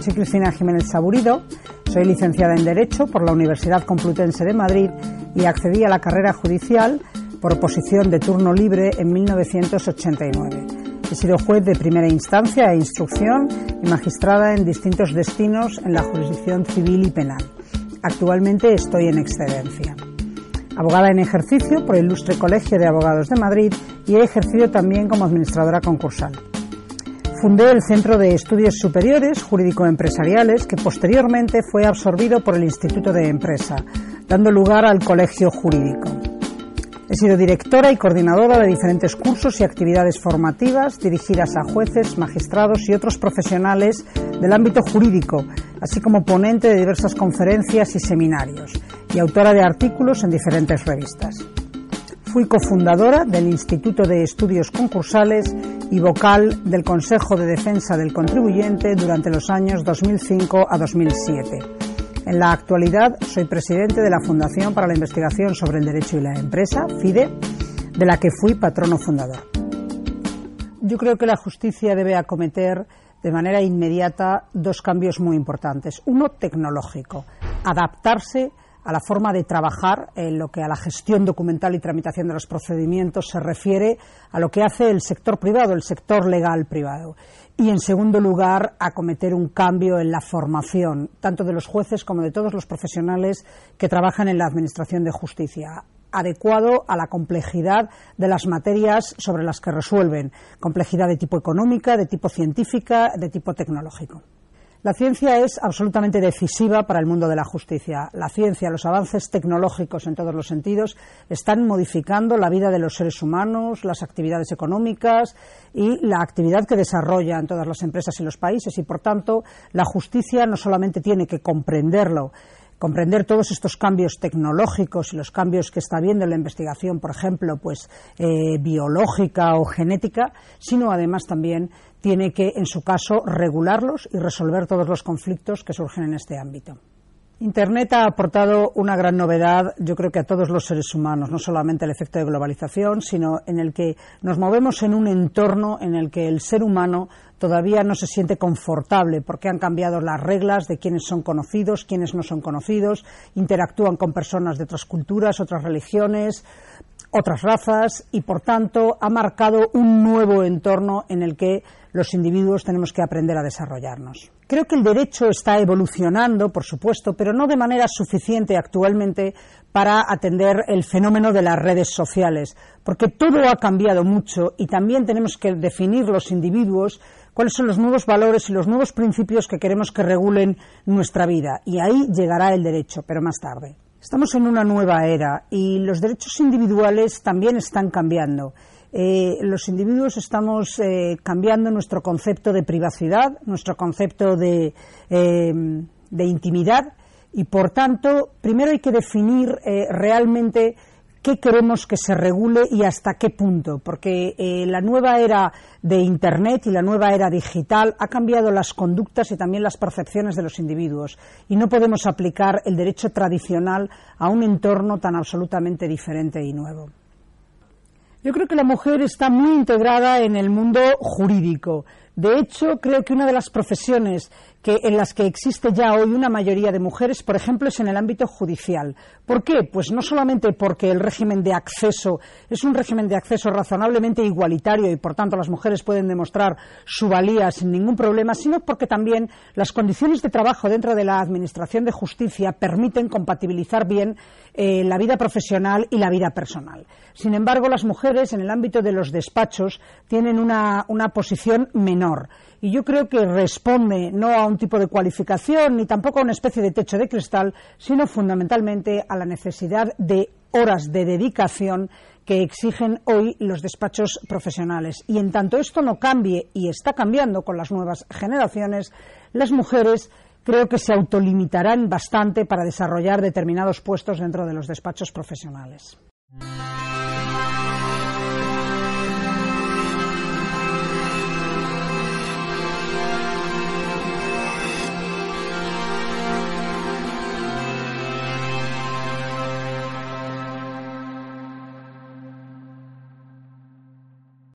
Soy Cristina Jiménez Saburido, soy licenciada en Derecho por la Universidad Complutense de Madrid y accedí a la carrera judicial por oposición de turno libre en 1989. He sido juez de primera instancia e instrucción y magistrada en distintos destinos en la jurisdicción civil y penal. Actualmente estoy en excedencia. Abogada en ejercicio por el Ilustre Colegio de Abogados de Madrid y he ejercido también como administradora concursal. Fundé el Centro de Estudios Superiores Jurídico-Empresariales, que posteriormente fue absorbido por el Instituto de Empresa, dando lugar al Colegio Jurídico. He sido directora y coordinadora de diferentes cursos y actividades formativas dirigidas a jueces, magistrados y otros profesionales del ámbito jurídico, así como ponente de diversas conferencias y seminarios, y autora de artículos en diferentes revistas. Fui cofundadora del Instituto de Estudios Concursales y vocal del Consejo de Defensa del Contribuyente durante los años 2005 a 2007. En la actualidad soy presidente de la Fundación para la Investigación sobre el Derecho y la Empresa, FIDE, de la que fui patrono fundador. Yo creo que la justicia debe acometer de manera inmediata dos cambios muy importantes. Uno tecnológico, adaptarse a la forma de trabajar en lo que a la gestión documental y tramitación de los procedimientos se refiere a lo que hace el sector privado, el sector legal privado. Y, en segundo lugar, acometer un cambio en la formación, tanto de los jueces como de todos los profesionales que trabajan en la Administración de Justicia adecuado a la complejidad de las materias sobre las que resuelven, complejidad de tipo económica, de tipo científica, de tipo tecnológico. La ciencia es absolutamente decisiva para el mundo de la justicia. La ciencia, los avances tecnológicos en todos los sentidos, están modificando la vida de los seres humanos, las actividades económicas y la actividad que desarrollan todas las empresas y los países. Y, por tanto, la justicia no solamente tiene que comprenderlo, comprender todos estos cambios tecnológicos y los cambios que está habiendo en la investigación, por ejemplo, pues eh, biológica o genética, sino además también tiene que, en su caso, regularlos y resolver todos los conflictos que surgen en este ámbito. Internet ha aportado una gran novedad, yo creo que a todos los seres humanos, no solamente el efecto de globalización, sino en el que nos movemos en un entorno en el que el ser humano todavía no se siente confortable porque han cambiado las reglas de quiénes son conocidos, quiénes no son conocidos, interactúan con personas de otras culturas, otras religiones, otras razas y, por tanto, ha marcado un nuevo entorno en el que los individuos tenemos que aprender a desarrollarnos. Creo que el derecho está evolucionando, por supuesto, pero no de manera suficiente actualmente para atender el fenómeno de las redes sociales, porque todo ha cambiado mucho y también tenemos que definir los individuos cuáles son los nuevos valores y los nuevos principios que queremos que regulen nuestra vida. Y ahí llegará el derecho, pero más tarde. Estamos en una nueva era y los derechos individuales también están cambiando. Eh, los individuos estamos eh, cambiando nuestro concepto de privacidad, nuestro concepto de, eh, de, intimidad y, por tanto, primero hay que definir realmente qué queremos que se regule y hasta qué punto, porque la nueva era de Internet y la nueva era digital ha cambiado las conductas y también las percepciones de los individuos y no podemos aplicar el derecho tradicional a un entorno tan absolutamente diferente y nuevo. Yo creo que la mujer está muy integrada en el mundo jurídico. De hecho, creo que una de las profesiones que, en las que existe ya hoy una mayoría de mujeres, por ejemplo, es en el ámbito judicial. ¿Por qué? Pues no solamente porque el régimen de acceso es un régimen de acceso razonablemente igualitario y, por tanto, las mujeres pueden demostrar su valía sin ningún problema, sino porque también las condiciones de trabajo dentro de la Administración de Justicia permiten compatibilizar bien eh, la vida profesional y la vida personal. Sin embargo, las mujeres en el ámbito de los despachos tienen una posición menor Y yo creo que responde no a un tipo de cualificación ni tampoco a una especie de techo de cristal, sino fundamentalmente a la necesidad de horas de dedicación que exigen hoy los despachos profesionales. Y en tanto esto no cambie, y está cambiando con las nuevas generaciones, las mujeres creo que se autolimitarán bastante para desarrollar determinados puestos dentro de los despachos profesionales.